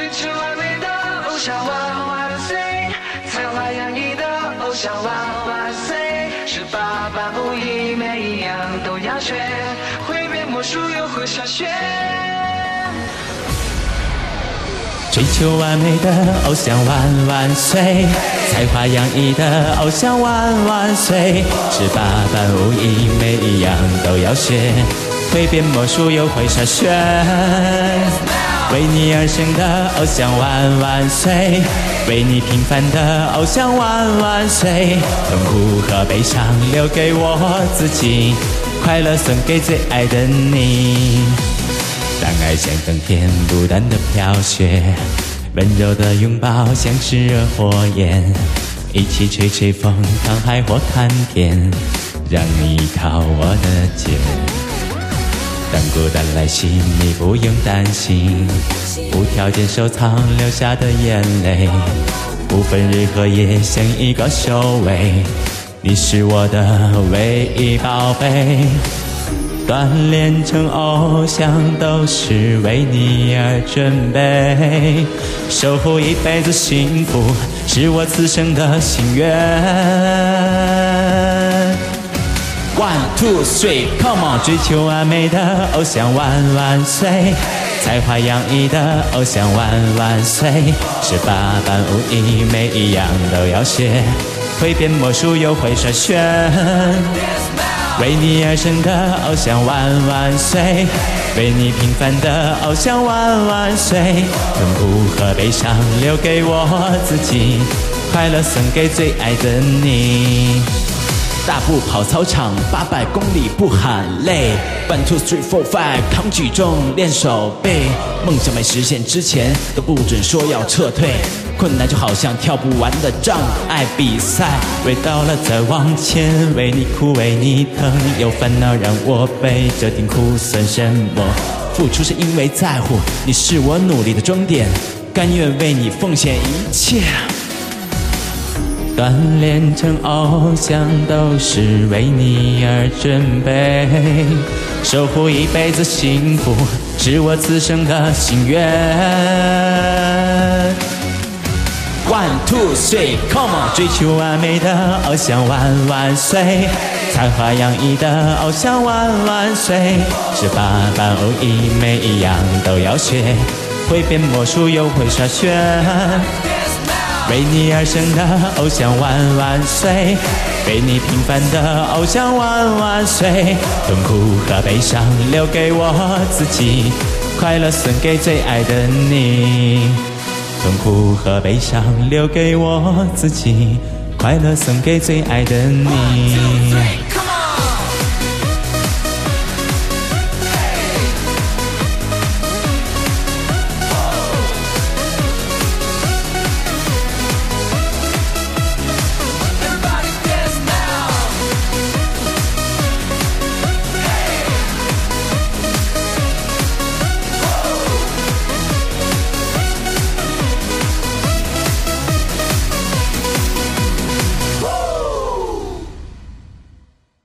追求完美的偶像万万岁，才华洋溢的偶像万万岁，十八般武艺每一样都要学，会变魔术又会下雪。追求完美的偶像万万岁，才华洋溢的偶像万万岁，十八般武艺每一样都要学，会变魔术又会耍炫。为你而生的偶像万万岁，为你平凡的偶像万万岁，痛苦和悲伤留给我自己，快乐送给最爱的你。当爱像冬天不断的飘雪，温柔的拥抱像炽热火焰，一起吹吹风，看海或看天，让你靠我的肩。当孤单来袭，你不用担心，无条件收藏流下的眼泪，不分日和夜，像一个守卫，你是我的唯一宝贝。锻炼成偶像都是为你而准备，守护一辈子幸福是我此生的心愿。One two three, come on！追求完美的偶像万万岁，才华洋溢的偶像万万岁，十八般武艺每一样都要学，会变魔术又会耍炫。为你而生的偶像万万岁，为你平凡的偶像万万岁，痛苦和悲伤留给我自己，快乐送给最爱的你。大步跑操场，八百公里不喊累。One two three four five，扛举重练手背。梦想没实现之前，都不准说要撤退。困难就好像跳不完的障碍比赛，为到了再往前，为你哭为你疼，有烦恼让我背，这点苦算什么？付出是因为在乎，你是我努力的终点，甘愿为你奉献一切。锻炼成偶像都是为你而准备，守护一辈子幸福是我此生的心愿。One two three, come on！追求完美的偶像万万岁，才华洋溢的偶像万万岁，十八般武艺每一样都要学，会变魔术又会耍炫。为你而生的偶像万万岁，为你平凡的偶像万万岁，痛苦和悲伤留给我自己，快乐送给最爱的你。痛苦和悲伤留给我自己，快乐送给最爱的你。